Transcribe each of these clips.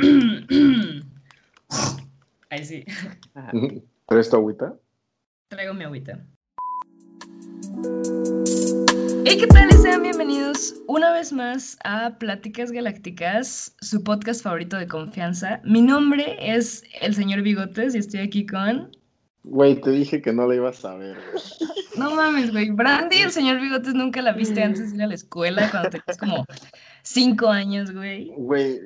Ahí sí. ¿Traes tu agüita? Traigo mi agüita. Hey, ¿qué tal? Sean bienvenidos una vez más a Pláticas Galácticas, su podcast favorito de confianza. Mi nombre es el señor Bigotes y estoy aquí con... Güey, te dije que no la ibas a ver. No mames, güey. Brandy y el señor Bigotes nunca la viste antes de ir a la escuela cuando tenías como cinco años, güey. Güey,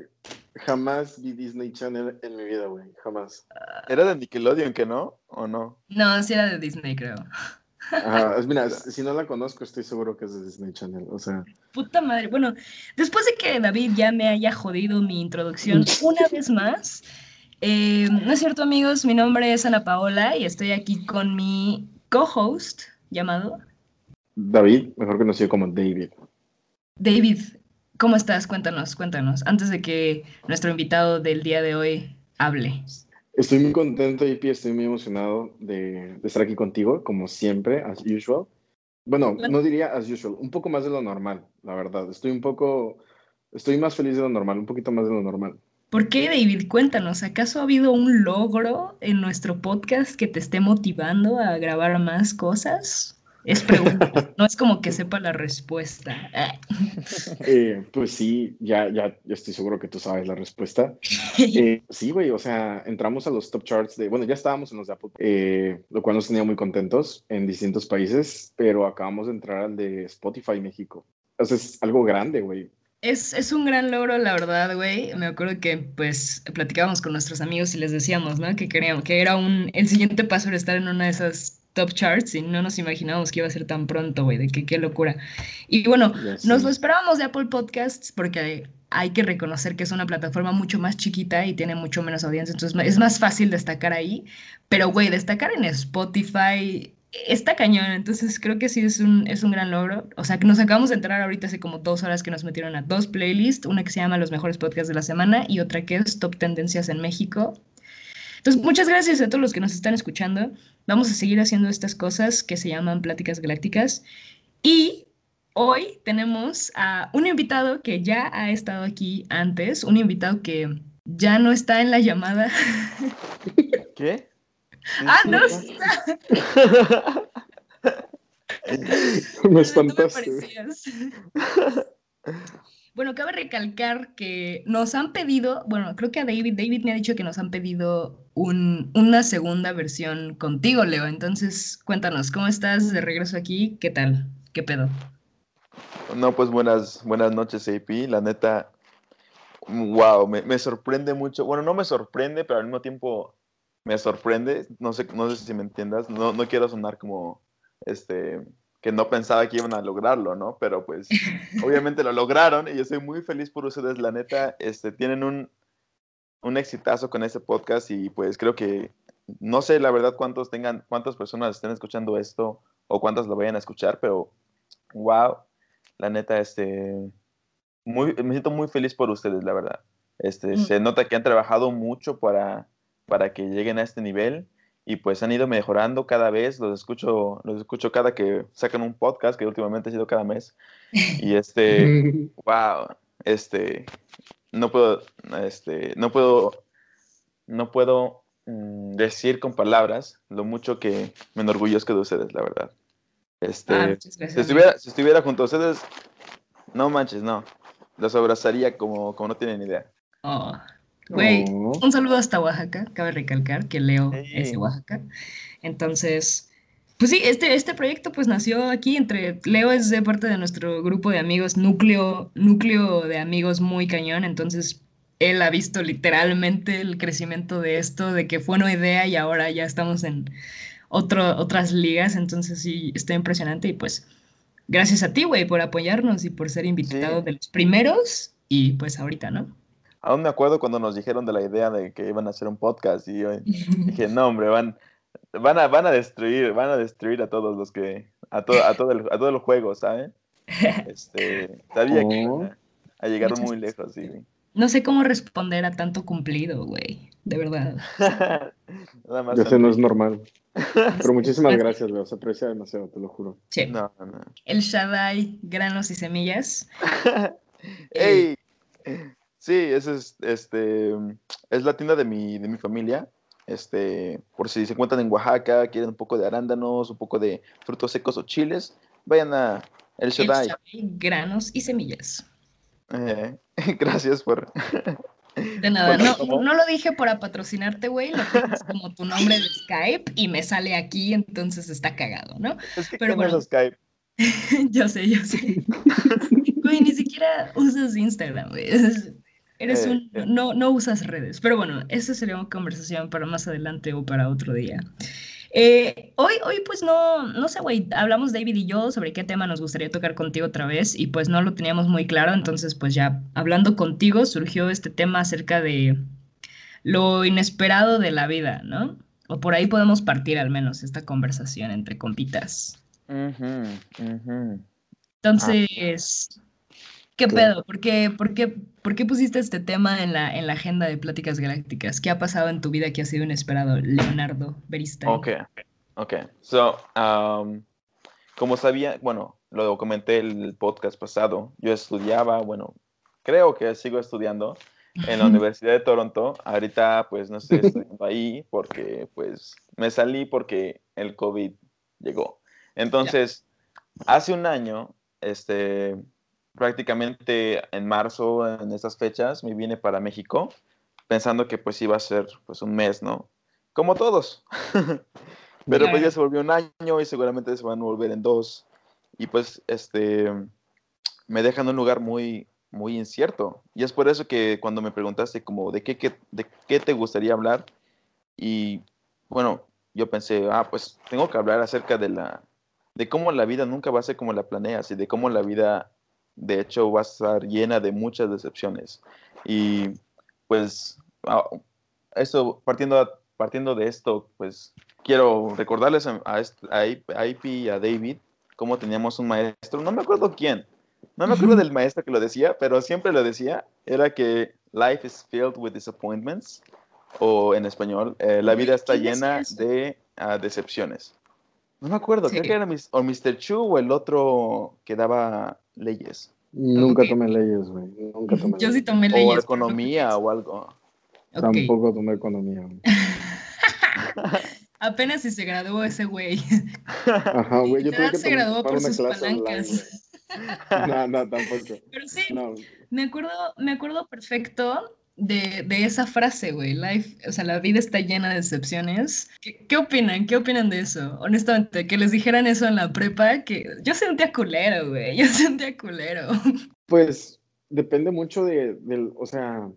jamás vi Disney Channel en mi vida, güey. Jamás. ¿Era de Nickelodeon que no? ¿O no? No, sí era de Disney, creo. Ajá, mira, si no la conozco, estoy seguro que es de Disney Channel. O sea, Puta madre. Bueno, después de que David ya me haya jodido mi introducción una vez más, eh, no es cierto, amigos, mi nombre es Ana Paola y estoy aquí con mi co-host llamado David, mejor conocido como David. David. ¿Cómo estás? Cuéntanos, cuéntanos, antes de que nuestro invitado del día de hoy hable. Estoy muy contento, JP, estoy muy emocionado de, de estar aquí contigo, como siempre, as usual. Bueno, no diría as usual, un poco más de lo normal, la verdad. Estoy un poco, estoy más feliz de lo normal, un poquito más de lo normal. ¿Por qué, David? Cuéntanos, ¿acaso ha habido un logro en nuestro podcast que te esté motivando a grabar más cosas? Es pregunta, no es como que sepa la respuesta. Eh, pues sí, ya, ya, ya estoy seguro que tú sabes la respuesta. Eh, sí, güey, o sea, entramos a los top charts de, bueno, ya estábamos en los de Apple, eh, lo cual nos tenía muy contentos en distintos países, pero acabamos de entrar al de Spotify México. O sea, es algo grande, güey. Es, es un gran logro, la verdad, güey. Me acuerdo que, pues, platicábamos con nuestros amigos y les decíamos, ¿no? Que queríamos, que era un, el siguiente paso era estar en una de esas top charts y no nos imaginábamos que iba a ser tan pronto, güey, de que qué locura. Y bueno, nos lo esperábamos de Apple Podcasts porque hay que reconocer que es una plataforma mucho más chiquita y tiene mucho menos audiencia, entonces es más fácil destacar ahí. Pero, güey, destacar en Spotify está cañón, entonces creo que sí es un, es un gran logro. O sea, que nos acabamos de entrar ahorita hace como dos horas que nos metieron a dos playlists, una que se llama Los mejores podcasts de la semana y otra que es Top Tendencias en México. Entonces, muchas gracias a todos los que nos están escuchando. Vamos a seguir haciendo estas cosas que se llaman Pláticas Galácticas. Y hoy tenemos a un invitado que ya ha estado aquí antes, un invitado que ya no está en la llamada. ¿Qué? ah, no está. Me espantaste. Bueno, cabe recalcar que nos han pedido, bueno, creo que a David, David me ha dicho que nos han pedido un, una segunda versión contigo, Leo. Entonces, cuéntanos, ¿cómo estás de regreso aquí? ¿Qué tal? ¿Qué pedo? No, pues buenas, buenas noches, AP. La neta, wow, me, me sorprende mucho. Bueno, no me sorprende, pero al mismo tiempo me sorprende. No sé, no sé si me entiendas. No, no quiero sonar como, este, que no pensaba que iban a lograrlo, ¿no? Pero pues, obviamente lo lograron y yo estoy muy feliz por ustedes. La neta, este, tienen un, un exitazo con este podcast y pues creo que, no sé la verdad cuántos tengan, cuántas personas estén escuchando esto o cuántas lo vayan a escuchar, pero wow, la neta, este, muy, me siento muy feliz por ustedes, la verdad. Este, Mm. Se nota que han trabajado mucho para, para que lleguen a este nivel y pues han ido mejorando cada vez. Los escucho, los escucho cada que sacan un podcast, que últimamente ha sido cada mes. Y este, wow, este, no puedo, este, no puedo, no puedo mm, decir con palabras lo mucho que me enorgullezco de ustedes, la verdad. Este, Ah, si, estuviera, si estuviera junto a ustedes, no manches, no. Los abrazaría como, como no tienen idea. Oh, Güey, Oh. un saludo hasta Oaxaca. Cabe recalcar que Leo es de. Oaxaca. Entonces, pues sí, este, este proyecto pues nació aquí entre... Leo es de parte de nuestro grupo de amigos, núcleo, núcleo de amigos muy cañón. Entonces, él ha visto literalmente el crecimiento de esto, de que fue una idea y ahora ya estamos en otro, otras ligas. Entonces, sí, está impresionante y pues... Gracias a ti, güey, por apoyarnos y por ser invitado Sí. de los primeros y pues ahorita, ¿no? Aún me acuerdo cuando nos dijeron de la idea de que iban a hacer un podcast y yo dije, no, hombre, van, van, a, van a destruir, van a destruir a todos los que, a todo, a todo el, a todo el juego, ¿saben? Este, sabía que iban a, a llegar Muchas muy lejos, sí. No sé cómo responder a tanto cumplido, güey. De verdad. Nada más. Ya sé, no es normal. Pero muchísimas gracias, güey. Se aprecia demasiado, te lo juro. Che, No, no, no. el Shaddai, granos y semillas. ¡Ey! Sí, ese es, este, es la tienda de mi, de mi familia. Este, por si se encuentran en Oaxaca, quieren un poco de arándanos, un poco de frutos secos o chiles, vayan a El Shaddai. granos y semillas. Eh, gracias por... De nada, no, no, lo dije para patrocinarte, güey, lo tienes como tu nombre de Skype y me sale aquí, entonces está cagado, ¿no? Es que Pero bueno, Skype. yo sé, yo sé. Güey, ni siquiera usas Instagram, güey. Eres eh, un, eh. no, no usas redes. Pero bueno, esa sería una conversación para más adelante o para otro día. Eh, hoy, hoy, pues no, no sé, güey, hablamos David y yo sobre qué tema nos gustaría tocar contigo otra vez y pues no lo teníamos muy claro, entonces pues ya hablando contigo surgió este tema acerca de lo inesperado de la vida, ¿no? O por ahí podemos partir al menos esta conversación entre compitas. Entonces, ¿Qué pedo? ¿Por qué, por, qué, ¿Por qué pusiste este tema en la, en la agenda de Pláticas Galácticas? ¿Qué ha pasado en tu vida que ha sido inesperado, Leonardo Beristain? Ok, ok. So, um, como sabía, bueno, lo comenté el podcast pasado, yo estudiaba, bueno, creo que sigo estudiando en la Universidad de Toronto. Ahorita, pues, no estoy estudiando ahí porque, pues, me salí porque el COVID llegó. Entonces, hace un año, este prácticamente en marzo, en esas fechas, me vine para México, pensando que pues iba a ser pues un mes, ¿no? Como todos. Pero pues ya se volvió un año y seguramente se van a volver en dos. Y pues este, me dejan en un lugar muy, muy incierto. Y es por eso que cuando me preguntaste como de qué, qué, de qué te gustaría hablar, y bueno, yo pensé, ah, pues tengo que hablar acerca de la, de cómo la vida nunca va a ser como la planeas y de cómo la vida de hecho va a estar llena de muchas decepciones. Y pues ah, eso, partiendo, partiendo de esto, pues quiero recordarles a, a, IP y a David cómo teníamos un maestro, no me acuerdo quién, no me acuerdo del maestro que lo decía, pero siempre lo decía, era que life is filled with disappointments, o en español, eh, la vida está llena de ah, decepciones. No me acuerdo, creo que era o Mr. Chu o el otro que daba leyes. Nunca tomé leyes, güey. Nunca tomé Yo sí tomé leyes. O economía o algo. Tampoco tomé economía. Apenas si se graduó ese güey. Ajá, güey. Yo tuve que se graduó por sus palancas. no, no, tampoco. Pero sí, me, acuerdo, me acuerdo perfecto de, esa frase, güey. Life, o sea, la vida está llena de decepciones. ¿Qué, opinan? ¿Qué opinan de eso? Honestamente, que les dijeran eso en la prepa, que yo sentía culero, güey. Yo sentía culero. Pues depende mucho de, del, o sea,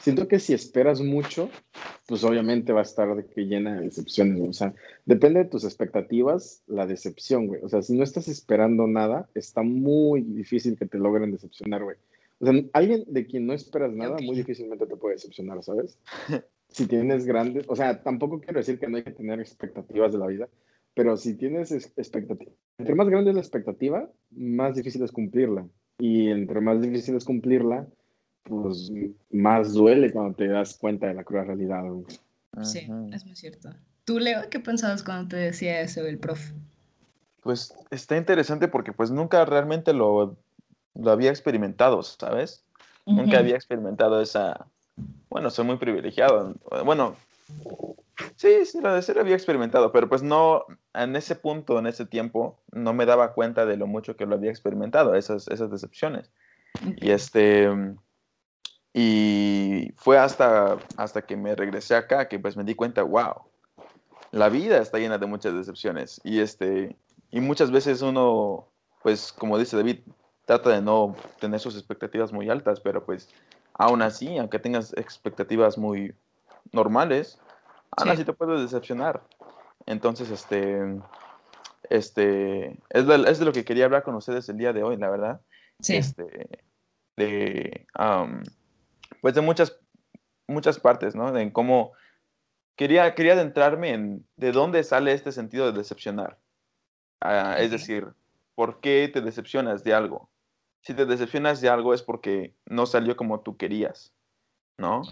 siento que si esperas mucho, pues obviamente va a estar de que llena de decepciones, O sea, depende de tus expectativas, la decepción, güey. O sea, si no estás esperando nada, está muy difícil que te logren decepcionar, güey. O sea, alguien de quien no esperas nada, muy difícilmente te puede decepcionar, ¿sabes? si tienes grandes, o sea, tampoco quiero decir que no hay que tener expectativas de la vida, pero si tienes expectativas, entre más grande es la expectativa, más difícil es cumplirla. Y entre más difícil es cumplirla, pues más duele cuando te das cuenta de la cruel realidad. Sí, es muy cierto. ¿Tú, Leo, qué pensabas cuando te decía eso el profe? Pues está interesante porque pues nunca realmente lo lo había experimentado, ¿sabes? Nunca había experimentado esa... Bueno, soy muy privilegiado. Bueno, sí, sí, lo de ser había experimentado, pero pues no, en ese punto, en ese tiempo, no me daba cuenta de lo mucho que lo había experimentado, esas, esas decepciones. Y este... Y fue hasta, hasta que me regresé acá que pues me di cuenta, wow, la vida está llena de muchas decepciones. Y, este, y muchas veces uno, pues como dice David, trata de no tener sus expectativas muy altas, pero pues aún así, aunque tengas expectativas muy normales, aún así te puedes decepcionar. Entonces, este, este, es de, es de, lo que quería hablar con ustedes el día de hoy, la verdad. Sí. Este, de, pues de muchas, muchas partes, ¿no? De cómo quería, quería adentrarme en de dónde sale este sentido de decepcionar. Ah, es decir, ¿por qué te decepcionas de algo? Si te decepcionas de algo es porque no salió como tú querías, ¿no?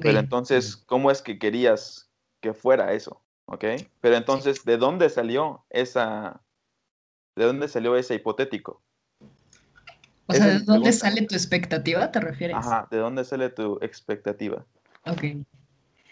Pero entonces, ¿cómo es que querías que fuera eso? ¿Ok? Pero entonces, ¿de dónde salió esa, de dónde salió ese hipotético? O sea, ¿de dónde sale tu expectativa, te refieres? Ajá, ¿de dónde sale tu expectativa? Ok.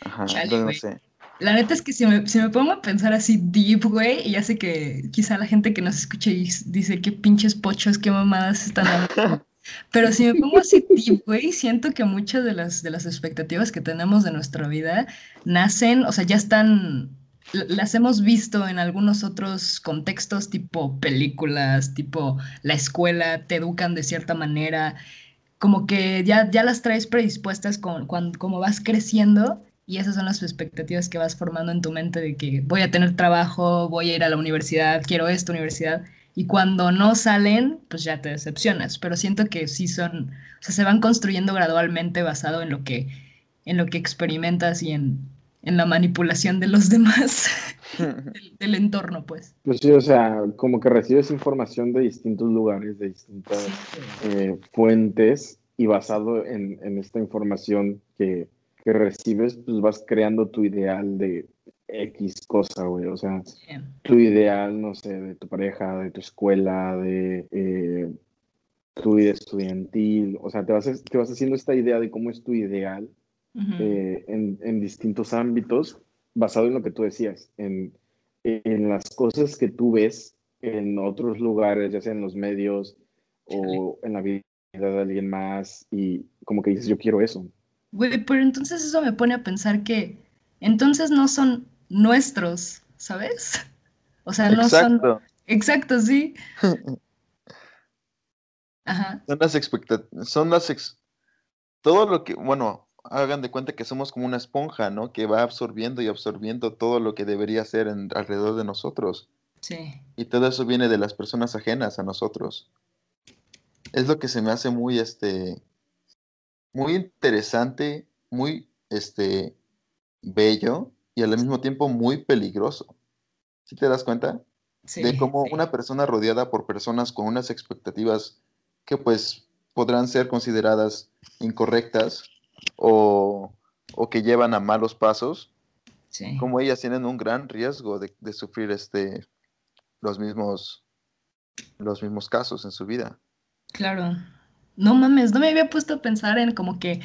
Ajá, no sé. La neta es que si me, si me pongo a pensar así deep, güey, y ya sé que quizá la gente que nos escucha dice qué pinches pochos, qué mamadas están hablando. Pero si me pongo así deep, güey, siento que muchas de las, de las expectativas que tenemos de nuestra vida nacen, o sea, ya están, las hemos visto en algunos otros contextos, tipo películas, tipo la escuela, te educan de cierta manera, como que ya, ya las traes predispuestas con, cuando, como vas creciendo y esas son las expectativas que vas formando en tu mente de que voy a tener trabajo, voy a ir a la universidad, quiero esta universidad. Y cuando no salen, pues ya te decepcionas. Pero siento que sí son, o sea, se van construyendo gradualmente basado en lo que, en lo que experimentas y en, en la manipulación de los demás, del, entorno, pues. Pues sí, o sea, como que recibes información de distintos lugares, de distintas eh, fuentes, y basado en, en esta información que que recibes, pues vas creando tu ideal de X cosa, güey. O sea, tu ideal, no sé, de tu pareja, de tu escuela, de eh, tu vida estudiantil. O sea, te vas, te vas haciendo esta idea de cómo es tu ideal eh, en, en, distintos ámbitos, basado en lo que tú decías, en, en las cosas que tú ves en otros lugares, ya sea en los medios o en la vida de alguien más, y como que dices, yo quiero eso. Güey, pero entonces eso me pone a pensar que entonces no son nuestros, ¿sabes? O sea, no son... Exacto, sí. Ajá. Son las expectativas, son las... Todo lo que, bueno, hagan de cuenta que somos como una esponja, ¿no? Que va absorbiendo y absorbiendo todo lo que debería ser alrededor de nosotros. Sí. Y todo eso viene de las personas ajenas a nosotros. Es lo que se me hace muy, este, muy interesante, muy este, bello y al mismo tiempo muy peligroso. ¿Sí te das cuenta? de cómo una persona rodeada por personas con unas expectativas que pues podrán ser consideradas incorrectas o, que llevan a malos pasos, como ellas tienen un gran riesgo de, de, sufrir este, los, mismos, los mismos casos en su vida. Claro no mames, no me había puesto a pensar en como que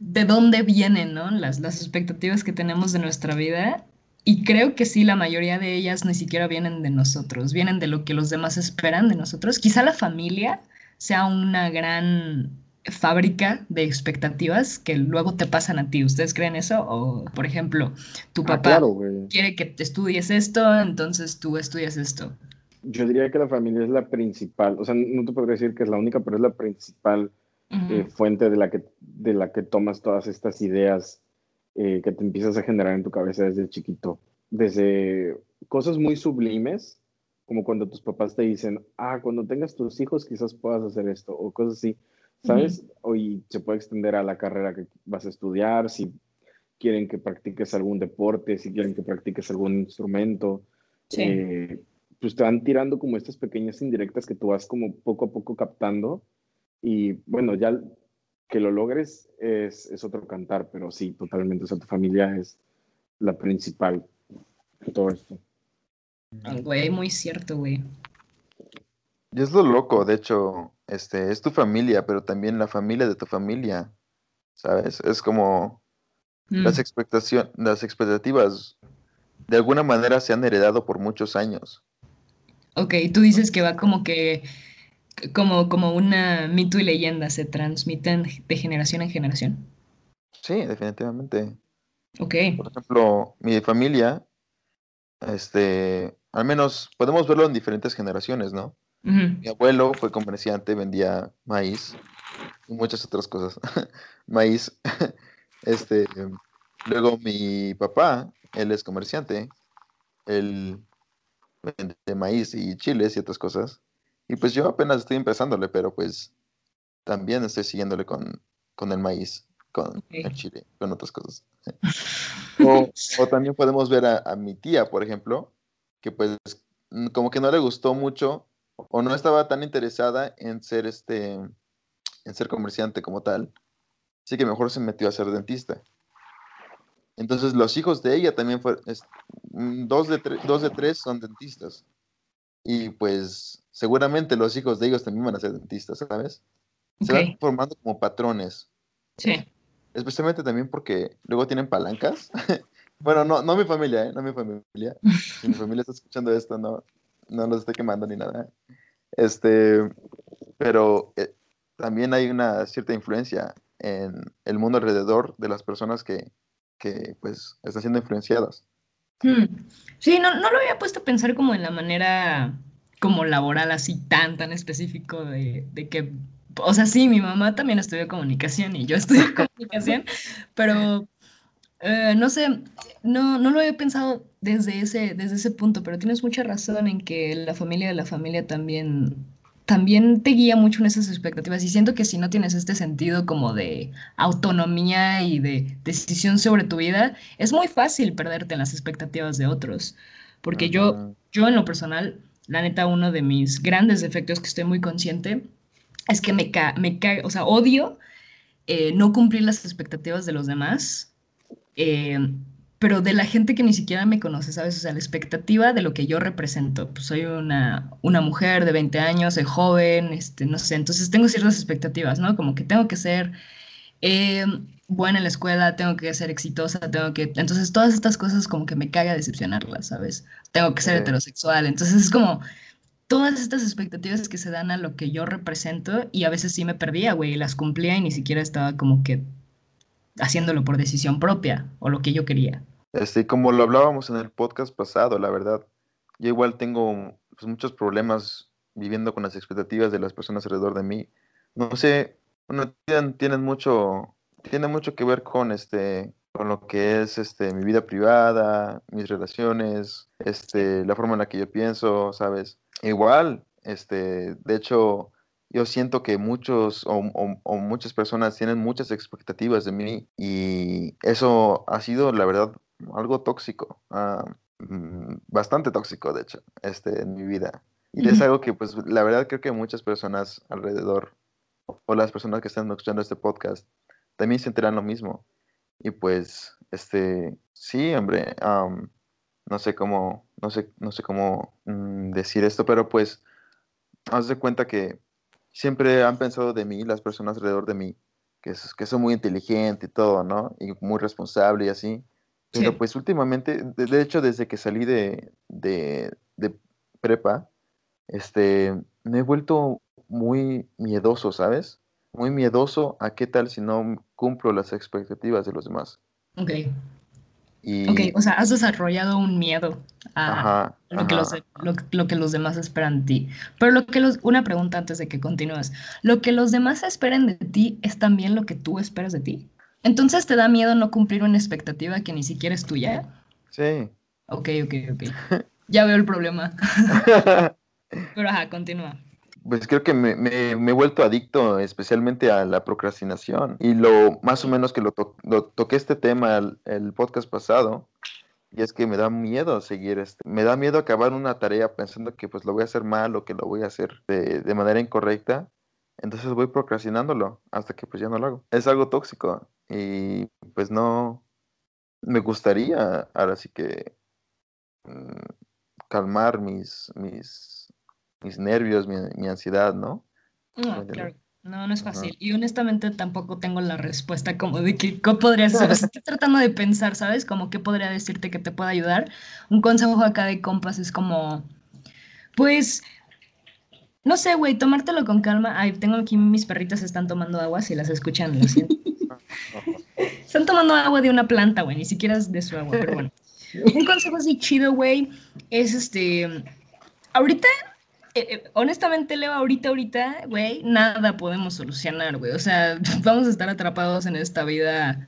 de dónde vienen, ¿no? Las, las expectativas que tenemos de nuestra vida. Y creo que sí, la mayoría de ellas ni siquiera vienen de nosotros, vienen de lo que los demás esperan de nosotros. Quizá la familia sea una gran fábrica de expectativas que luego te pasan a ti. ¿Ustedes creen eso? O, por ejemplo, tu ah, papá quiere que te estudies esto, entonces tú estudias esto yo diría que la familia es la principal, o sea, no te podría decir que es la única, pero es la principal eh, fuente de la, que, de la que tomas todas estas ideas eh, que te empiezas a generar en tu cabeza desde chiquito. Desde cosas muy sublimes, como cuando tus papás te dicen, ah, cuando tengas tus hijos quizás puedas hacer esto, o cosas así, ¿sabes? O y se puede extender a la carrera que vas a estudiar, si quieren que practiques algún deporte, si quieren que practiques algún instrumento. Sí. Eh, pues te van tirando como estas pequeñas indirectas que tú vas como poco a poco captando y bueno, ya que lo logres es, es otro cantar, pero sí, totalmente, o sea, tu familia es la principal de todo esto. Güey, muy cierto, güey. Y es lo loco, de hecho, este, es tu familia, pero también la familia de tu familia, ¿sabes? Es como las, mm. expectaciones, las expectativas de alguna manera se han heredado por muchos años. Ok, tú dices que va como que, como, como una mito y leyenda, se transmiten de generación en generación. Sí, definitivamente. Ok. Por ejemplo, mi familia, este, al menos podemos verlo en diferentes generaciones, ¿no? Mi abuelo fue comerciante, vendía maíz y muchas otras cosas. maíz. este, luego mi papá, él es comerciante. Él de maíz y chiles y otras cosas. Y pues yo apenas estoy empezándole, pero pues también estoy siguiéndole con, con el maíz, con el chile, con otras cosas. o, también podemos ver a, mi tía, por ejemplo, que pues como que no le gustó mucho o no estaba tan interesada en ser este en ser comerciante como tal. Así que mejor se metió a ser dentista. Entonces los hijos de ella también fueron, mm, dos de, dos de tres son dentistas. y pues seguramente los hijos de ellos también van a ser dentistas, ¿sabes? Se van formando como patrones. Sí. Especialmente también porque luego tienen palancas. bueno, no, no mi familia, ¿eh? No mi familia. Si mi familia está escuchando esto, no, no los estoy quemando ni nada. Este, pero eh, también hay una cierta influencia en el mundo alrededor de las personas que, que pues están siendo influenciadas. Hmm. Sí, no, no lo había puesto a pensar como en la manera como laboral así tan, tan específico de, de que o sea, sí, mi mamá también estudió comunicación y yo estudié comunicación, pero eh, no sé, no, no lo había pensado desde ese, desde ese punto, pero tienes mucha razón en que la familia de la familia también, también te guía mucho en esas expectativas y siento que si no tienes este sentido como de autonomía y de decisión sobre tu vida, es muy fácil perderte en las expectativas de otros, porque yo, yo en lo personal, la neta, uno de mis grandes defectos que estoy muy consciente es que me, ca me o sea, odio eh, no cumplir las expectativas de los demás, eh, pero de la gente que ni siquiera me conoce, ¿sabes? O sea, la expectativa de lo que yo represento. Pues soy una, una mujer de 20 años, soy joven, este, no sé, entonces tengo ciertas expectativas, ¿no? Como que tengo que ser eh, buena en la escuela, tengo que ser exitosa, tengo que... Entonces todas estas cosas como que me caga decepcionarlas, ¿sabes? Tengo que ser heterosexual, entonces es como todas estas expectativas que se dan a lo que yo represento y a veces sí me perdía, güey, y las cumplía y ni siquiera estaba como que haciéndolo por decisión propia o lo que yo quería. Este, como lo hablábamos en el podcast pasado, la verdad, yo igual tengo pues, muchos problemas viviendo con las expectativas de las personas alrededor de mí. No sé, bueno, tienen, mucho, tiene mucho que ver con este, con lo que es este, mi vida privada, mis relaciones, este, la forma en la que yo pienso, ¿sabes? Igual, este, de hecho, yo siento que muchos o, muchas personas tienen muchas expectativas de mí y eso ha sido, la verdad, algo tóxico, mm, bastante tóxico, de hecho, este, en mi vida. Y es algo que, pues, la verdad creo que muchas personas alrededor o las personas que están escuchando este podcast también sentirán lo mismo. Y pues, este, sí, hombre, no sé cómo, no sé, no sé cómo mm, decir esto, pero pues haz de cuenta que siempre han pensado de mí, las personas alrededor de mí, que, es, que soy muy inteligente y todo, ¿no? Y muy responsable y así. Pero pues últimamente, de, hecho, desde que salí de, de, de, prepa, este, me he vuelto muy miedoso, ¿sabes? Muy miedoso a qué tal si no cumplo las expectativas de los demás. Ok. Ok, o sea, has desarrollado un miedo a lo, Que los, lo, que los demás esperan de ti. Pero lo que los, una pregunta antes de que continúes. ¿Lo que los demás esperan de ti es también lo que tú esperas de ti? Entonces, ¿te da miedo no cumplir una expectativa que ni siquiera es tuya? Sí. Ok, ok, ok. ya veo el problema. Pero ajá, continúa. Pues creo que me, he vuelto adicto especialmente a la procrastinación. Y lo más o menos que lo, toqué este tema el, el, podcast pasado, y es que me da miedo seguir, este, me da miedo acabar una tarea pensando que pues lo voy a hacer mal o que lo voy a hacer de, de manera incorrecta. Entonces voy procrastinándolo hasta que pues ya no lo hago. Es algo tóxico y pues no, me gustaría ahora sí que mm, calmar mis, mis mis nervios, mi, ansiedad, ¿no? No, claro. No, no es fácil. Y honestamente tampoco tengo la respuesta como de que, ¿qué podrías hacer? estoy tratando de pensar, ¿sabes? Como qué podría decirte que te pueda ayudar. Un consejo acá de compas es como, pues, no sé, güey, tomártelo con calma. Ay, tengo aquí mis perritas están tomando agua, si las escuchan, lo siento. están tomando agua de una planta, güey, ni siquiera es de su agua, pero bueno. Un consejo así chido, güey, es este, ahorita eh, eh, honestamente, Leo, ahorita, ahorita, güey, nada podemos solucionar, güey. O sea, vamos a estar atrapados en esta vida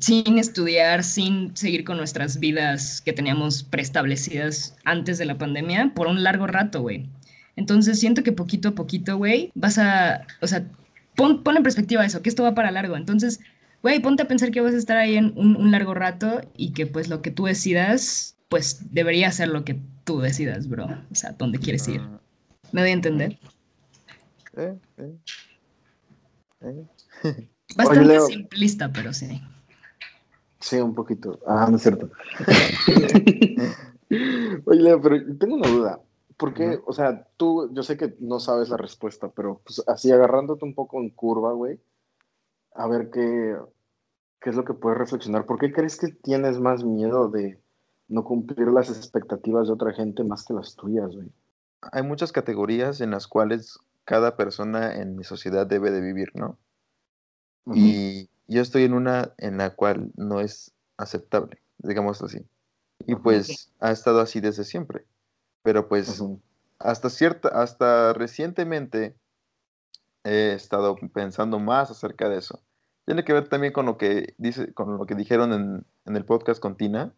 sin estudiar, sin seguir con nuestras vidas que teníamos preestablecidas antes de la pandemia por un largo rato, güey. Entonces siento que poquito a poquito, güey, vas a, o sea, pon, en perspectiva eso, que esto va para largo. Entonces, güey, ponte a pensar que vas a estar ahí en un, un largo rato y que pues lo que tú decidas, pues debería ser lo que tú decidas, bro. O sea, dónde quieres ir. Ah. ¿Me doy a entender? Eh, eh. Eh. Bastante simplista, pero sí. Sí, un poquito. Ah, no es cierto. Oye, Leo, pero tengo una duda. Porque, o sea, tú, yo sé que no sabes la respuesta, pero pues así agarrándote un poco en curva, güey, a ver qué, qué es lo que puedes reflexionar. ¿Por qué crees que tienes más miedo de no cumplir las expectativas de otra gente más que las tuyas, güey? Hay muchas categorías en las cuales cada persona en mi sociedad debe de vivir, ¿no? Y yo estoy en una en la cual no es aceptable, digamos así. Y pues ha estado así desde siempre. Pero pues hasta cierta, hasta recientemente he estado pensando más acerca de eso. Tiene que ver también con lo que dice, con lo que dijeron en, en el podcast con Tina.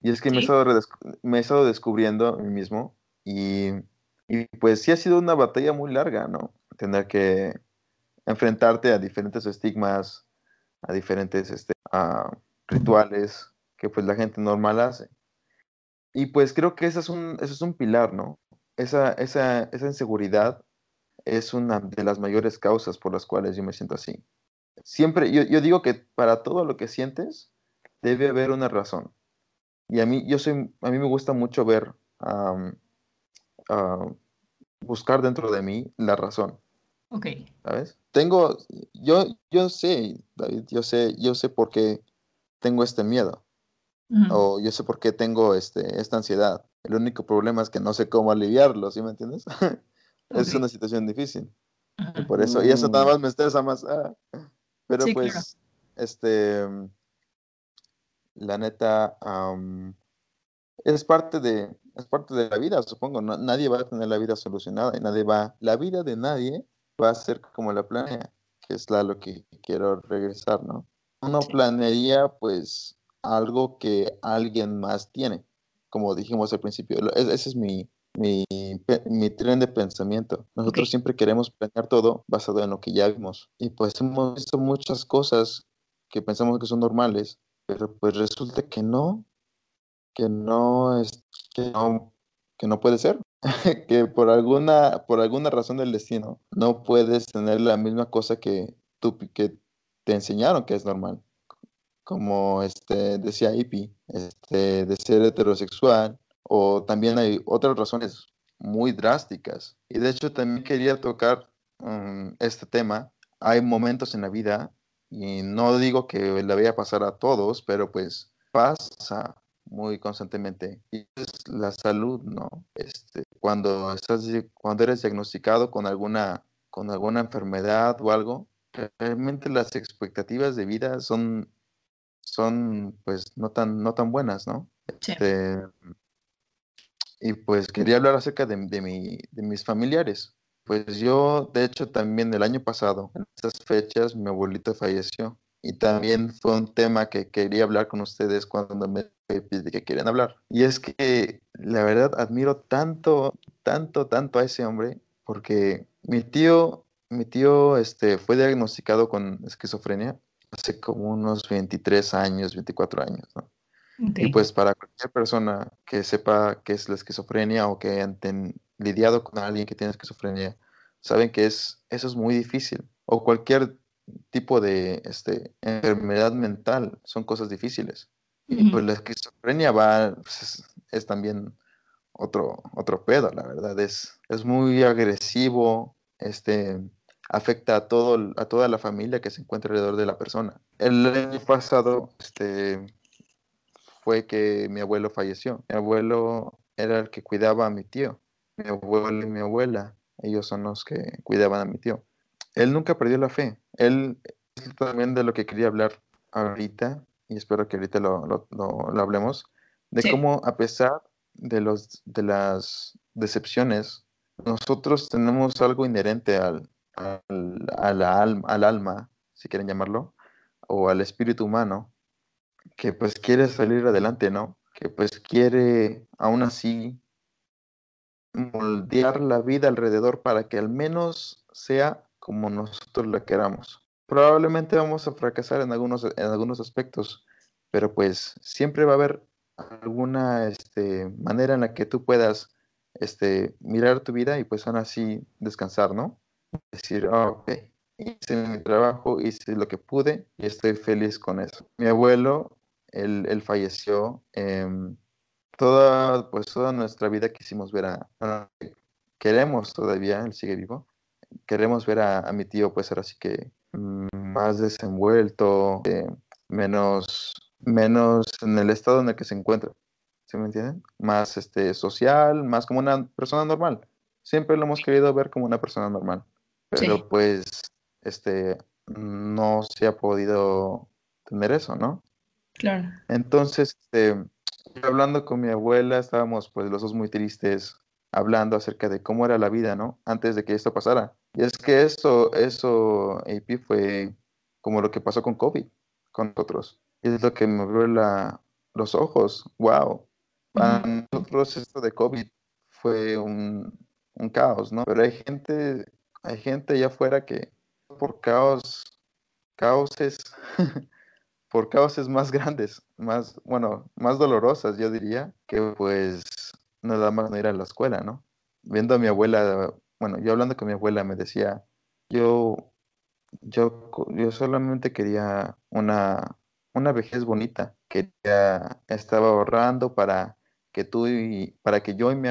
Y es que me, he estado me he estado descubriendo a mí mismo. Y, y, pues sí ha sido una batalla muy larga, ¿no? Tener que enfrentarte a diferentes estigmas, a diferentes este, a rituales que pues la gente normal hace. Y pues creo que ese es un, ese es un pilar, ¿no? Esa, esa, esa inseguridad es una de las mayores causas por las cuales yo me siento así. Siempre, yo, yo digo que para todo lo que sientes debe haber una razón. Y a mí, yo soy, a mí me gusta mucho ver, buscar dentro de mí la razón. Ok. ¿Sabes? Tengo, yo, yo sé, David, yo sé, yo sé por qué tengo este miedo. O yo sé por qué tengo este, esta ansiedad. El único problema es que no sé cómo aliviarlo, ¿sí me entiendes? es una situación difícil. Y por eso, y eso nada mm. más me estresa más. Ah. Pero pues, este, la neta, es parte de, es parte de la vida, supongo. nadie va a tener la vida solucionada y nadie va, la vida de nadie va a ser como la planea, que es la lo que quiero regresar, ¿no? Uno planearía, pues, algo que alguien más tiene, como dijimos al principio. Ese es mi, mi, mi tren de pensamiento. Nosotros siempre queremos planear todo basado en lo que ya vimos. Y pues hemos visto muchas cosas que pensamos que son normales, pero pues resulta que no, que no es, que no, que no puede ser. que por alguna, por alguna razón del destino no puedes tener la misma cosa que, tú, que te enseñaron que es normal como este, decía Ipi, este, de ser heterosexual, o también hay otras razones muy drásticas. Y de hecho también quería tocar mm, este tema. Hay momentos en la vida, y no digo que le vaya a pasar a todos, pero pues pasa muy constantemente. Y es la salud, ¿no? Este, cuando, estás, cuando eres diagnosticado con alguna, con alguna enfermedad o algo, realmente las expectativas de vida son son pues no tan, no tan buenas, ¿no? Este, y pues quería hablar acerca de, de, mi, de mis familiares. Pues yo, de hecho, también el año pasado, en estas fechas, mi abuelito falleció. Y también fue un tema que quería hablar con ustedes cuando me pide que quieren hablar. Y es que la verdad admiro tanto, tanto, tanto a ese hombre, porque mi tío, mi tío este, fue diagnosticado con esquizofrenia hace como unos 23 años, 24 años, ¿no? Y pues para cualquier persona que sepa qué es la esquizofrenia o que hayan lidiado con alguien que tiene esquizofrenia, saben que es, eso es muy difícil. O cualquier tipo de este, enfermedad mental son cosas difíciles. Y pues la esquizofrenia va, pues, es, también otro, otro pedo, la verdad. Es, es muy agresivo, este, afecta a, todo, a toda la familia que se encuentra alrededor de la persona. El año pasado este, fue que mi abuelo falleció. Mi abuelo era el que cuidaba a mi tío. Mi abuelo y mi abuela, ellos son los que cuidaban a mi tío. Él nunca perdió la fe. Él es también de lo que quería hablar ahorita, y espero que ahorita lo, lo, hablemos, de cómo a pesar de, los, de las decepciones, nosotros tenemos algo inherente al, al, alma, al alma, si quieren llamarlo, o al espíritu humano, que pues quiere salir adelante, ¿no? Que pues quiere aún así moldear la vida alrededor para que al menos sea como nosotros la queramos. Probablemente vamos a fracasar en algunos, en algunos aspectos, pero pues siempre va a haber alguna este, manera en la que tú puedas este, mirar tu vida y pues aún así descansar, ¿no? Decir, ah, ok, hice mi trabajo, hice lo que pude y estoy feliz con eso. Mi abuelo, él, falleció, toda, pues toda nuestra vida quisimos ver a, queremos todavía, él sigue vivo, queremos ver a, mi tío pues ahora sí que mm, más desenvuelto, eh, menos, menos en el estado en el que se encuentra, ¿sí me entienden? Más este, social, más como una persona normal. Siempre lo hemos querido ver como una persona normal, pero pues este, no se ha podido tener eso, ¿no? Claro. Entonces, este, hablando con mi abuela, estábamos pues los dos muy tristes, hablando acerca de cómo era la vida, ¿no? Antes de que esto pasara. Y es que eso, eso, AP, fue como lo que pasó con COVID, con nosotros. Y es lo que me abrió la, los ojos. ¡Wow! Para nosotros esto de COVID fue un, un caos, ¿no? Pero hay gente, hay gente allá afuera que por caos, caoses, por causas más grandes, más, bueno, más dolorosas, yo diría, que pues nada más no ir a la escuela, ¿no? Viendo a mi abuela, bueno, yo hablando con mi abuela me decía, yo, yo, yo solamente quería una, una vejez bonita, quería, estaba ahorrando para que tú y, para que yo y mi,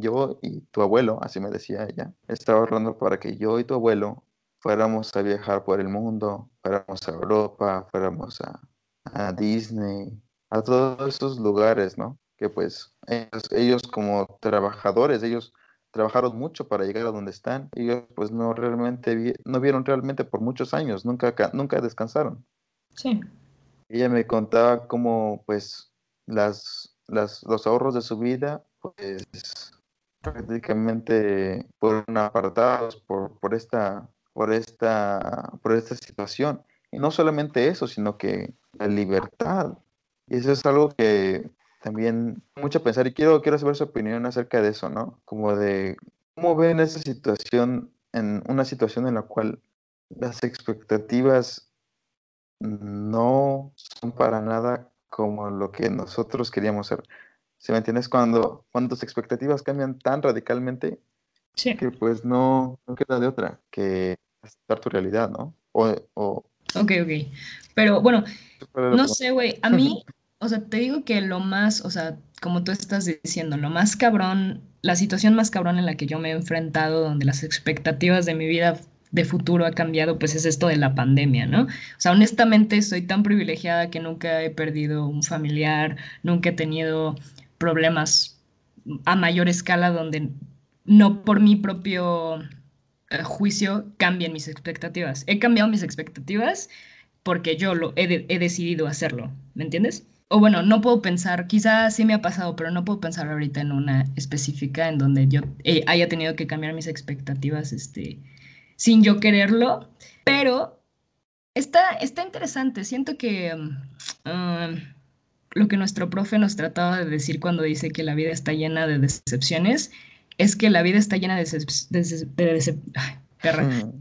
yo y tu abuelo, así me decía ella, estaba ahorrando para que yo y tu abuelo fuéramos a viajar por el mundo, fuéramos a Europa, fuéramos a, Disney, a todos esos lugares, ¿no? Que pues ellos, como trabajadores, ellos trabajaron mucho para llegar a donde están. Ellos pues no realmente no vieron realmente por muchos años, nunca, nunca descansaron. Sí. Ella me contaba cómo pues las, las, los ahorros de su vida pues prácticamente fueron apartados por, por esta por esta, por esta situación. Y no solamente eso, sino que la libertad. Y eso es algo que también mucho pensar y quiero, quiero saber su opinión acerca de eso, ¿no? Como de cómo ven esa situación, en una situación en la cual las expectativas no son para nada como lo que nosotros queríamos ser. ¿Se me entiendes? Cuando, cuando tus expectativas cambian tan radicalmente que pues no, no queda de otra que aceptar tu realidad, ¿no? O, o... Ok, ok. Pero bueno, no sé, güey, a mí, o sea, te digo que lo más, o sea, como tú estás diciendo, lo más cabrón, la situación más cabrón en la que yo me he enfrentado, donde las expectativas de mi vida de futuro ha cambiado, pues es esto de la pandemia, ¿no? O sea, honestamente soy tan privilegiada que nunca he perdido un familiar, nunca he tenido problemas a mayor escala donde no por mi propio eh, juicio cambien mis expectativas. He cambiado mis expectativas porque yo lo he, he, decidido hacerlo, ¿me entiendes? O bueno, no puedo pensar, quizás sí me ha pasado, pero no puedo pensar ahorita en una específica en donde yo eh, haya tenido que cambiar mis expectativas este, sin yo quererlo, pero está, está interesante. Siento que um, lo que nuestro profe nos trataba de decir cuando dice que la vida está llena de decepciones es que la vida está llena de,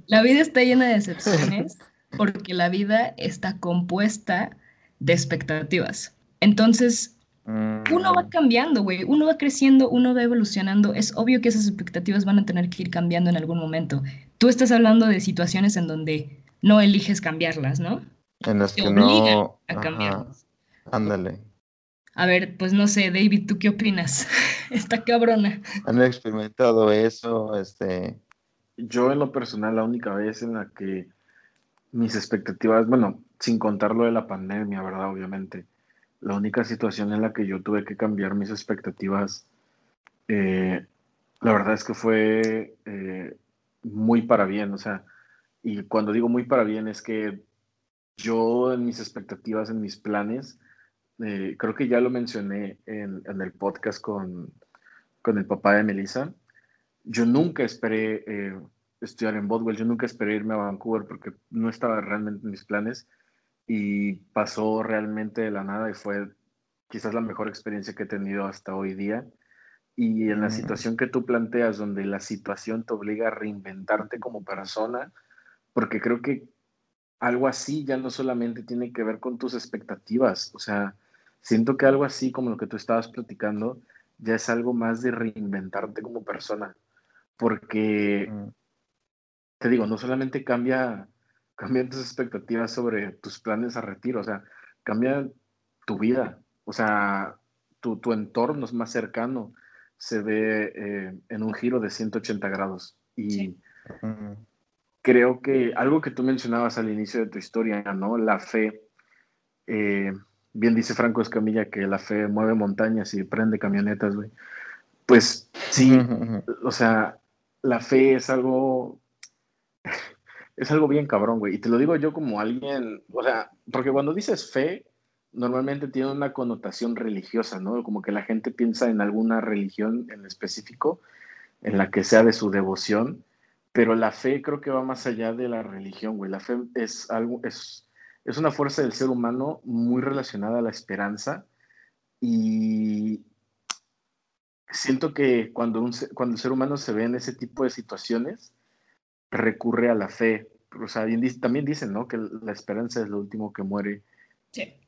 La vida está llena de decepciones porque la vida está compuesta de expectativas. Entonces, uno va mm. cambiando, güey, uno va creciendo, uno va evolucionando. Es obvio que esas expectativas van a tener que ir cambiando en algún momento. Tú estás hablando de situaciones en donde no eliges cambiarlas, ¿no? En las que no... a cambiarlas. Ándale. A ver, pues no sé, David, ¿tú qué opinas? Está cabrona. ¿Han experimentado eso? Este... Yo en lo personal, la única vez en la que mis expectativas, bueno, sin contar lo de la pandemia, ¿verdad? Obviamente, la única situación en la que yo tuve que cambiar mis expectativas, eh, la verdad es que fue eh, muy para bien, o sea, y cuando digo muy para bien es que yo en mis expectativas, en mis planes, eh, creo que ya lo mencioné en, el podcast con, con, el papá de Melissa. Yo nunca esperé eh, estudiar en Bodwell, yo nunca esperé irme a Vancouver porque no estaba realmente en mis planes y pasó realmente de la nada y fue quizás la mejor experiencia que he tenido hasta hoy día. Y en la situación que tú planteas, donde la situación te obliga a reinventarte como persona, porque creo que algo así ya no solamente tiene que ver con tus expectativas, o sea, Siento que algo así como lo que tú estabas platicando ya es algo más de reinventarte como persona, porque mm. te digo, no solamente cambia, cambian tus expectativas sobre tus planes a retiro, o sea, cambia tu vida, o sea, tu, tu entorno más cercano se ve eh, en un giro de 180 grados. Y creo que algo que tú mencionabas al inicio de tu historia, ¿no? La fe. Eh, bien dice Franco Escamilla que la fe mueve montañas y prende camionetas, güey. Pues sí, o sea, la fe es algo, es algo bien cabrón, güey. Y te lo digo yo como alguien, o sea, porque cuando dices fe, normalmente tiene una connotación religiosa, ¿no? Como que la gente piensa en alguna religión en específico, en la que sea de su devoción, pero la fe creo que va más allá de la religión, güey. La fe es algo, es, es una fuerza del ser humano muy relacionada a la esperanza y siento que cuando, un, cuando el ser humano se ve en ese tipo de situaciones, recurre a la fe. O sea, también dicen, ¿no? Que la esperanza es lo último que muere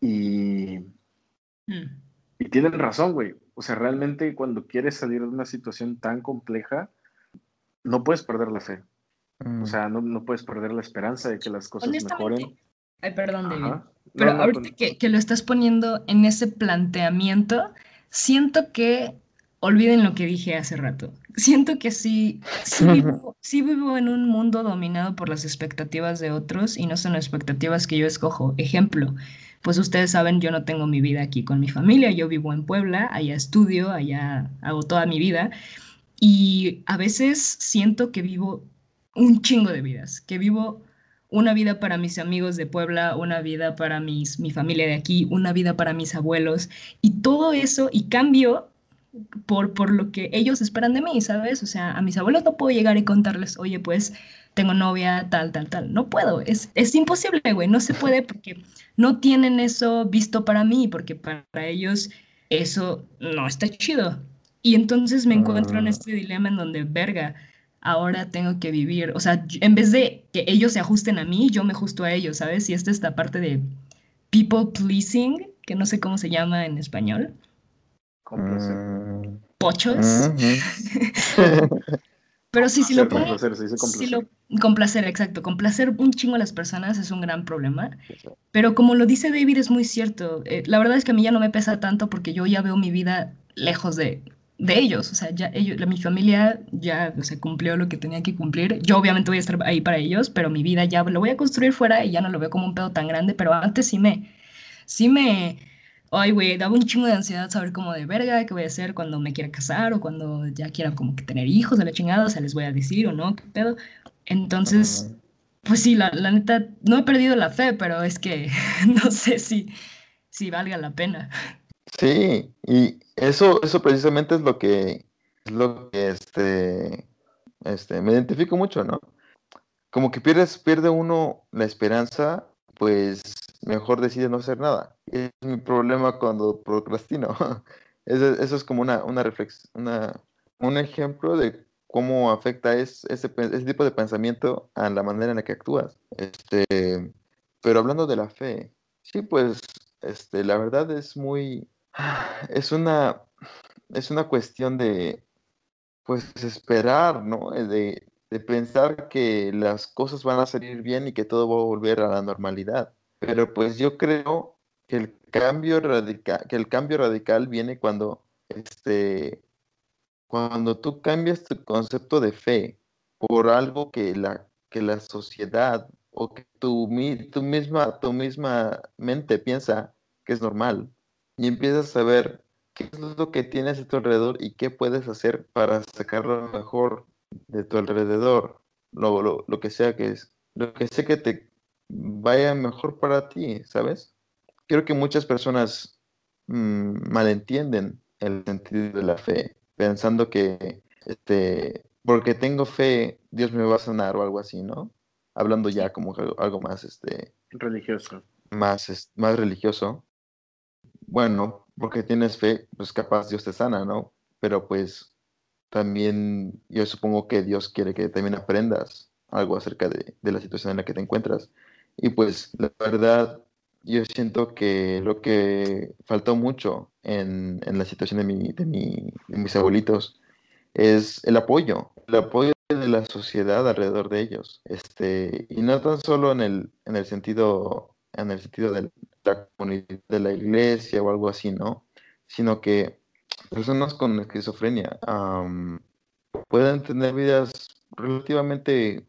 y, mm. y tienen razón, güey. O sea, realmente cuando quieres salir de una situación tan compleja, no puedes perder la fe. O mm. sea, no, no, puedes perder la esperanza de que las cosas mejoren. Ay, perdón, David. Pero ahorita que, que, lo estás poniendo en ese planteamiento, siento que olviden lo que dije hace rato. Siento que sí, sí vivo, sí vivo en un mundo dominado por las expectativas de otros y no son expectativas que yo escojo. Ejemplo, pues ustedes saben, yo no tengo mi vida aquí con mi familia, yo vivo en Puebla, allá estudio, allá hago toda mi vida y a veces siento que vivo un chingo de vidas, que vivo una vida para mis amigos de Puebla, una vida para mis, mi familia de aquí, una vida para mis abuelos y todo eso y cambio por, por lo que ellos esperan de mí, ¿sabes? O sea, a mis abuelos no puedo llegar y contarles, oye, pues tengo novia, tal, tal, tal. No puedo, es, es imposible, güey, no se puede porque no tienen eso visto para mí, porque para ellos eso no está chido. Y entonces me encuentro en ah. este dilema en donde, verga, ahora tengo que vivir, o sea, en vez de que ellos se ajusten a mí, yo me ajusto a ellos, ¿sabes? Y esta es esta parte de people pleasing, que no sé cómo se llama en español. Mm. Pochos. Pero sí, si lo complacer, lo, complacer, exacto. Complacer un chingo a las personas es un gran problema. Pero como lo dice David, es muy cierto. Eh, la verdad es que a mí ya no me pesa tanto porque yo ya veo mi vida lejos de, de ellos. O sea, ya ellos, la, mi familia ya se cumplió lo que tenía que cumplir. Yo obviamente voy a estar ahí para ellos, pero mi vida ya lo voy a construir fuera y ya no lo veo como un pedo tan grande. Pero antes sí me, sí me, ay, güey, daba un chingo de ansiedad saber cómo de verga, qué voy a hacer cuando me quiera casar o cuando ya quiera como que tener hijos de la chingada, o sea, les voy a decir o no, qué pedo. Entonces, pues sí, la, la, neta, no he perdido la fe, pero es que no sé si, si valga la pena. Sí, y eso, eso precisamente es lo que, es lo que este, este, me identifico mucho, ¿no? Como que pierdes, pierde uno la esperanza, pues mejor decide no hacer nada. Es mi problema cuando procrastino. Eso, es como una, una reflexión, una, un ejemplo de cómo afecta ese, ese, tipo de pensamiento a la manera en la que actúas. Este, pero hablando de la fe, sí, pues este, la verdad es muy, es una, es una cuestión de, pues, esperar, ¿no? De, de pensar que las cosas van a salir bien y que todo va a volver a la normalidad. Pero pues yo creo que el cambio radical, que el cambio radical viene cuando este cuando tú cambias tu concepto de fe por algo que la, que la sociedad o que tu, tu, misma, tu misma mente piensa que es normal y empiezas a ver qué es lo que tienes a tu alrededor y qué puedes hacer para sacar lo mejor de tu alrededor, lo, lo, lo que sea que es, lo que sea que te vaya mejor para ti, ¿sabes? Creo que muchas personas mm, malentienden el sentido de la fe, pensando que este, porque tengo fe, Dios me va a sanar o algo así, ¿no? Hablando ya como algo más este religioso. Más, más religioso. Bueno, porque tienes fe, pues capaz Dios te sana, ¿no? Pero pues también yo supongo que Dios quiere que también aprendas algo acerca de, de la situación en la que te encuentras. Y pues la verdad, yo siento que lo que faltó mucho en, en la situación de, mi, de, mi, de mis abuelitos es el apoyo, el apoyo de la sociedad alrededor de ellos. Este, y no tan solo en el, en el sentido, en el sentido de de la iglesia o algo así, ¿no? sino que personas con esquizofrenia pueden tener vidas relativamente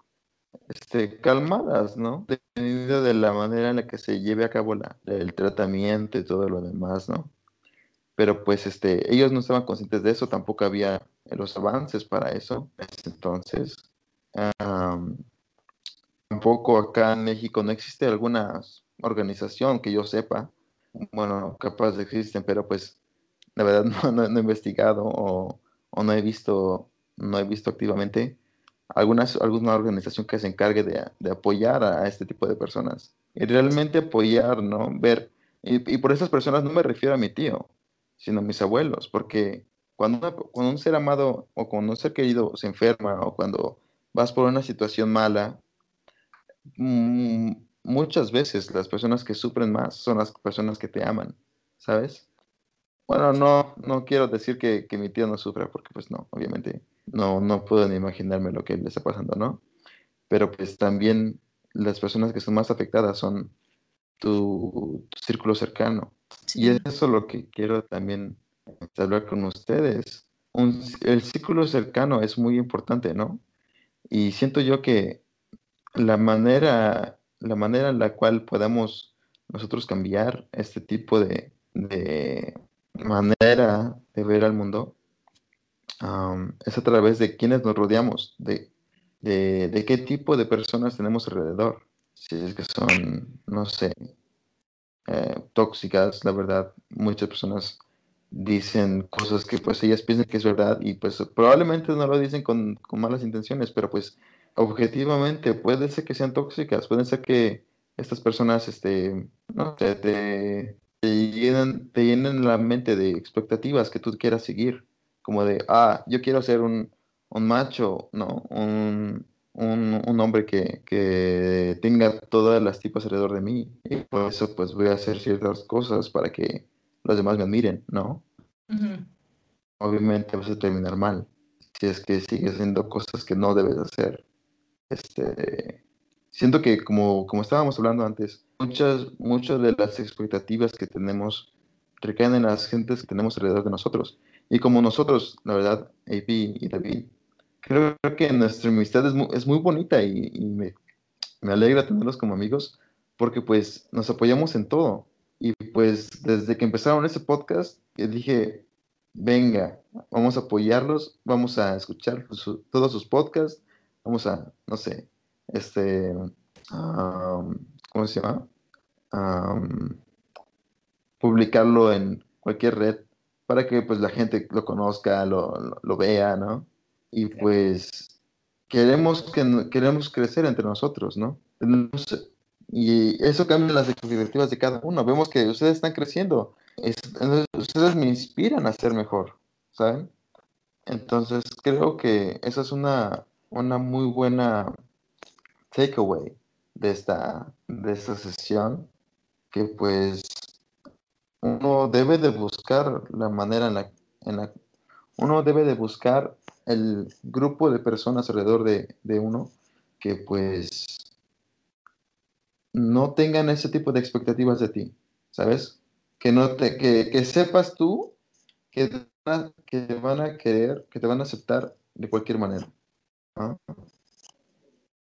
este, calmadas, ¿no? Dependiendo de la manera en la que se lleve a cabo la, el tratamiento y todo lo demás, ¿no? Pero pues este, ellos no estaban conscientes de eso, tampoco había los avances para eso. Entonces, tampoco acá en México no existe alguna organización que yo sepa, bueno, capaz existen, pero pues la verdad no, he investigado o, o, no he visto, no he visto activamente alguna organización que se encargue de, de, apoyar a este tipo de personas. Y realmente apoyar, ¿no? Ver, y, y, por esas personas no me refiero a mi tío, sino a mis abuelos, porque cuando, cuando un ser amado o cuando un ser querido se enferma o cuando vas por una situación mala, mm, muchas veces las personas que sufren más son las personas que te aman, ¿sabes? Bueno, no, no quiero decir que, que mi tío no sufra, porque pues no, obviamente no, no puedo ni imaginarme lo que le está pasando, ¿no? Pero pues también las personas que son más afectadas son tu, círculo cercano. Y eso es lo que quiero también hablar con ustedes. el círculo cercano es muy importante, ¿no? Y siento yo que la manera, la manera en la cual podamos nosotros cambiar este tipo de, de manera de ver al mundo es a través de quienes nos rodeamos, de, de, qué tipo de personas tenemos alrededor. Si es que son, no sé, eh, tóxicas, la verdad, muchas personas dicen cosas que pues ellas piensan que es verdad y pues probablemente no lo dicen con, con malas intenciones, pero pues objetivamente puede ser que sean tóxicas, puede ser que estas personas este, no, te, te, llenan, te llenan la mente de expectativas que tú quieras seguir como de, ah, yo quiero ser un, macho, ¿no? Un, hombre que, tenga todas las tipas alrededor de mí. Y por eso pues voy a hacer ciertas cosas para que los demás me admiren, ¿no? Obviamente vas a terminar mal si es que sigues haciendo cosas que no debes hacer. Este, siento que como, como estábamos hablando antes, muchas, muchas de las expectativas que tenemos recaen en las gentes que tenemos alrededor de nosotros. Y como nosotros, la verdad, AP y David, creo que nuestra amistad es muy, es muy bonita y, me, me, alegra tenerlos como amigos porque pues nos apoyamos en todo. Y pues desde que empezaron ese podcast, dije, venga, vamos a apoyarlos, vamos a escuchar todos sus podcasts, vamos a, no sé, este, ¿cómo se llama? publicarlo en cualquier red para que pues la gente lo conozca, lo, lo, vea, ¿no? Y pues queremos, que, queremos crecer entre nosotros, ¿no? Y eso cambia las expectativas de cada uno. Vemos que ustedes están creciendo. ustedes me inspiran a ser mejor, ¿saben? Entonces creo que esa es una, una muy buena takeaway de esta, de esta sesión, que pues uno debe de buscar la manera en la, en la uno debe de buscar el grupo de personas alrededor de, uno que pues no tengan ese tipo de expectativas de ti, ¿sabes? Que no te, que, sepas tú que te, que van a querer, que te van a aceptar de cualquier manera.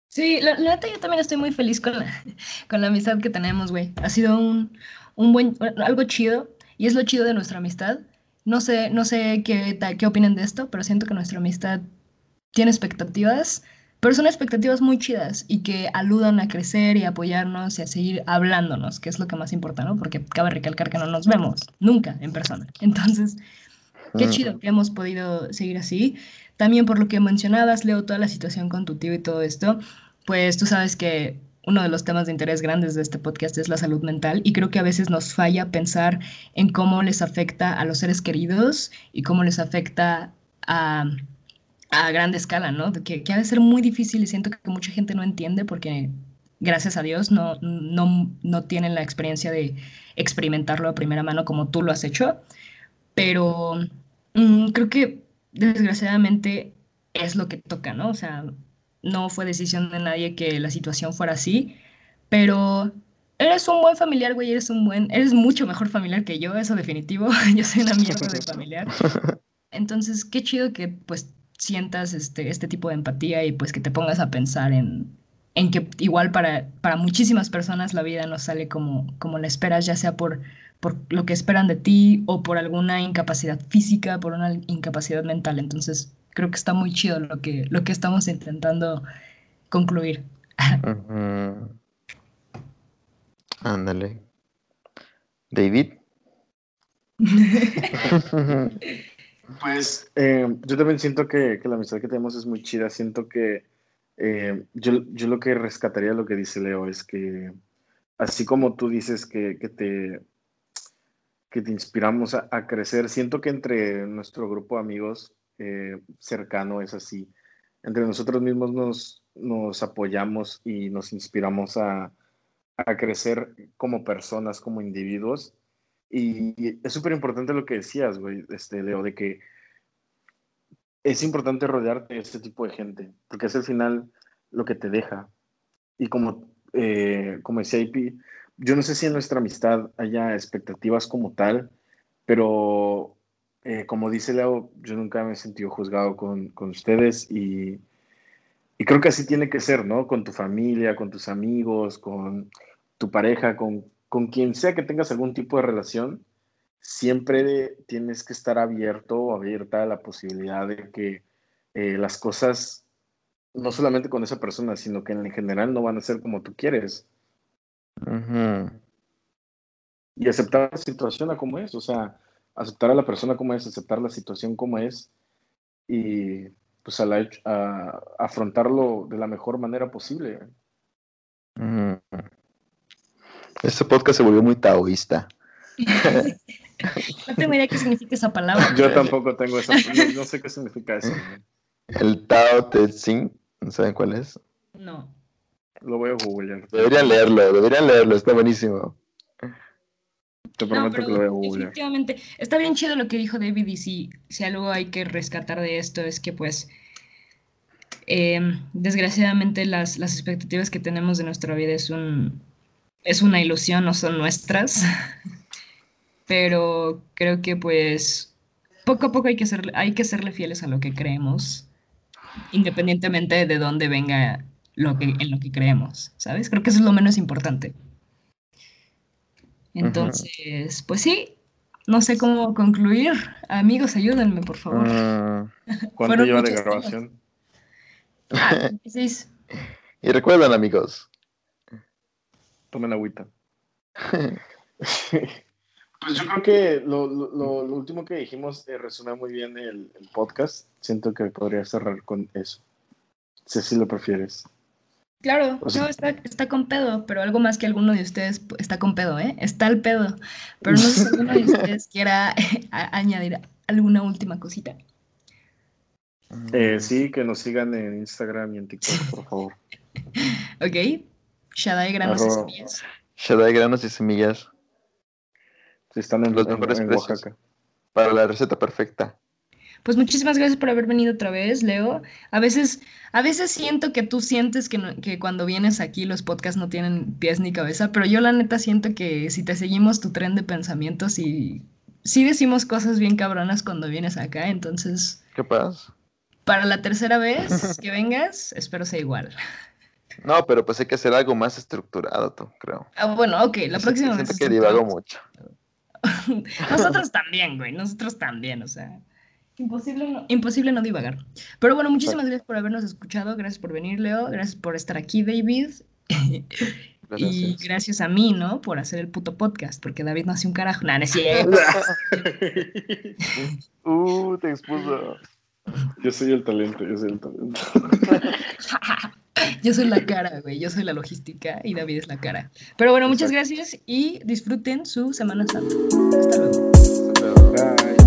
Sí, la, neta yo también estoy muy feliz con la, con la amistad que tenemos, güey. Ha sido un, un buen, algo chido, y es lo chido de nuestra amistad. No sé, no sé qué, qué opinan de esto, pero siento que nuestra amistad tiene expectativas, pero son expectativas muy chidas y que aludan a crecer y apoyarnos y a seguir hablándonos, que es lo que más importa, ¿no? Porque cabe recalcar que no nos vemos nunca en persona. Entonces, qué chido que hemos podido seguir así. También por lo que mencionabas, Leo, toda la situación con tu tío y todo esto, pues tú sabes que uno de los temas de interés grandes de este podcast es la salud mental y creo que a veces nos falla pensar en cómo les afecta a los seres queridos y cómo les afecta a, a gran escala, ¿no? Que, que ha de ser muy difícil y siento que mucha gente no entiende porque gracias a Dios no, no, no tienen la experiencia de experimentarlo a primera mano como tú lo has hecho, pero mm, creo que desgraciadamente es lo que toca, ¿no? O sea, no fue decisión de nadie que la situación fuera así, pero eres un buen familiar, güey, eres un buen, eres mucho mejor familiar que yo, eso definitivo. yo soy una mierda de familiar. Entonces, qué chido que pues sientas este, este tipo de empatía y pues que te pongas a pensar en, en que igual para, para muchísimas personas la vida no sale como, como la esperas, ya sea por, por lo que esperan de ti o por alguna incapacidad física, por una incapacidad mental. Entonces, creo que está muy chido lo que, lo que estamos intentando concluir. Ándale. David. pues eh, yo también siento que, que, la amistad que tenemos es muy chida. Siento que eh, yo, yo, lo que rescataría lo que dice Leo es que así como tú dices que, que te, que te inspiramos a, a, crecer, siento que entre nuestro grupo de amigos eh, cercano es así. Entre nosotros mismos nos, nos apoyamos y nos inspiramos a, a crecer como personas, como individuos. Y es súper importante lo que decías, güey, este, Leo, de que es importante rodearte de este tipo de gente, porque es al final lo que te deja. Y como, eh, como decía IP, yo no sé si en nuestra amistad haya expectativas como tal, pero eh, como dice Leo, yo nunca me he sentido juzgado con, con ustedes y, y, creo que así tiene que ser, ¿no? Con tu familia, con tus amigos, con tu pareja, con, con quien sea que tengas algún tipo de relación, siempre tienes que estar abierto o abierta a la posibilidad de que eh, las cosas, no solamente con esa persona, sino que en general no van a ser como tú quieres. Y aceptar la situación como es, o sea, aceptar a la persona como es, aceptar la situación como es y pues a, la, a afrontarlo de la mejor manera posible. Este podcast se volvió muy taoísta. no tengo idea qué significa esa palabra. Yo tampoco tengo esa, no, no sé qué significa eso. El Tao Te Ching, ¿no saben cuál es? No. Lo voy a googlear. Deberían leerlo, deberían leerlo, está buenísimo. Te prometo no, que lo voy a googlear. Efectivamente, está bien chido lo que dijo David y si, si algo hay que rescatar de esto es que pues eh, desgraciadamente las, las expectativas que tenemos de nuestra vida es un, es una ilusión, no son nuestras. Pero creo que pues poco a poco hay que, ser, hay que serle fieles a lo que creemos, independientemente de dónde venga lo que, en lo que creemos, ¿sabes? Creo que eso es lo menos importante. Entonces, pues sí, no sé cómo concluir. Amigos, ayúdenme, por favor. Uh, ¿Cuánto lleva de grabación? Ah, y recuerden, amigos. Tomen agüita. pues yo creo que lo, lo, lo último que dijimos eh, resume muy bien el, el, podcast. Siento que podría cerrar con eso. Si lo prefieres. Claro, no, está, está con pedo, pero algo más que alguno de ustedes está con pedo, ¿eh? Está el pedo. Pero no sé si alguno de ustedes quiera añadir alguna última cosita. Eh, sí, que nos sigan en Instagram y en TikTok, por favor. ok. Shadai Granos y Semillas. Shadai Granos y Semillas. Sí, están en, Los mejores en, en Oaxaca. Para la receta perfecta. Pues muchísimas gracias por haber venido otra vez, Leo. A veces, a veces siento que tú sientes que, no, que cuando vienes aquí los podcasts no tienen pies ni cabeza, pero yo la neta siento que si te seguimos tu tren de pensamientos y sí decimos cosas bien cabronas cuando vienes acá, entonces... ¿Qué pasa? Para la tercera vez que vengas, espero sea igual. No, pero pues hay que hacer algo más estructurado, tú, creo. Ah, bueno, ok, la próxima vez. Siento que divago mucho. nosotros también, güey, nosotros también, o sea. Imposible no, imposible no divagar. Pero bueno, muchísimas gracias por habernos escuchado, gracias por venir, Leo, gracias por estar aquí, David. Gracias. Y gracias a mí, ¿no? Por hacer el puto podcast, porque David no hace un carajo. Nada, no es cierto. uh, te expuso. Yo soy el talento, yo soy el talento. yo soy la cara, güey. Yo soy la logística y David es la cara. Pero bueno, muchas gracias y disfruten su Semana Santa. Hasta luego. Bye.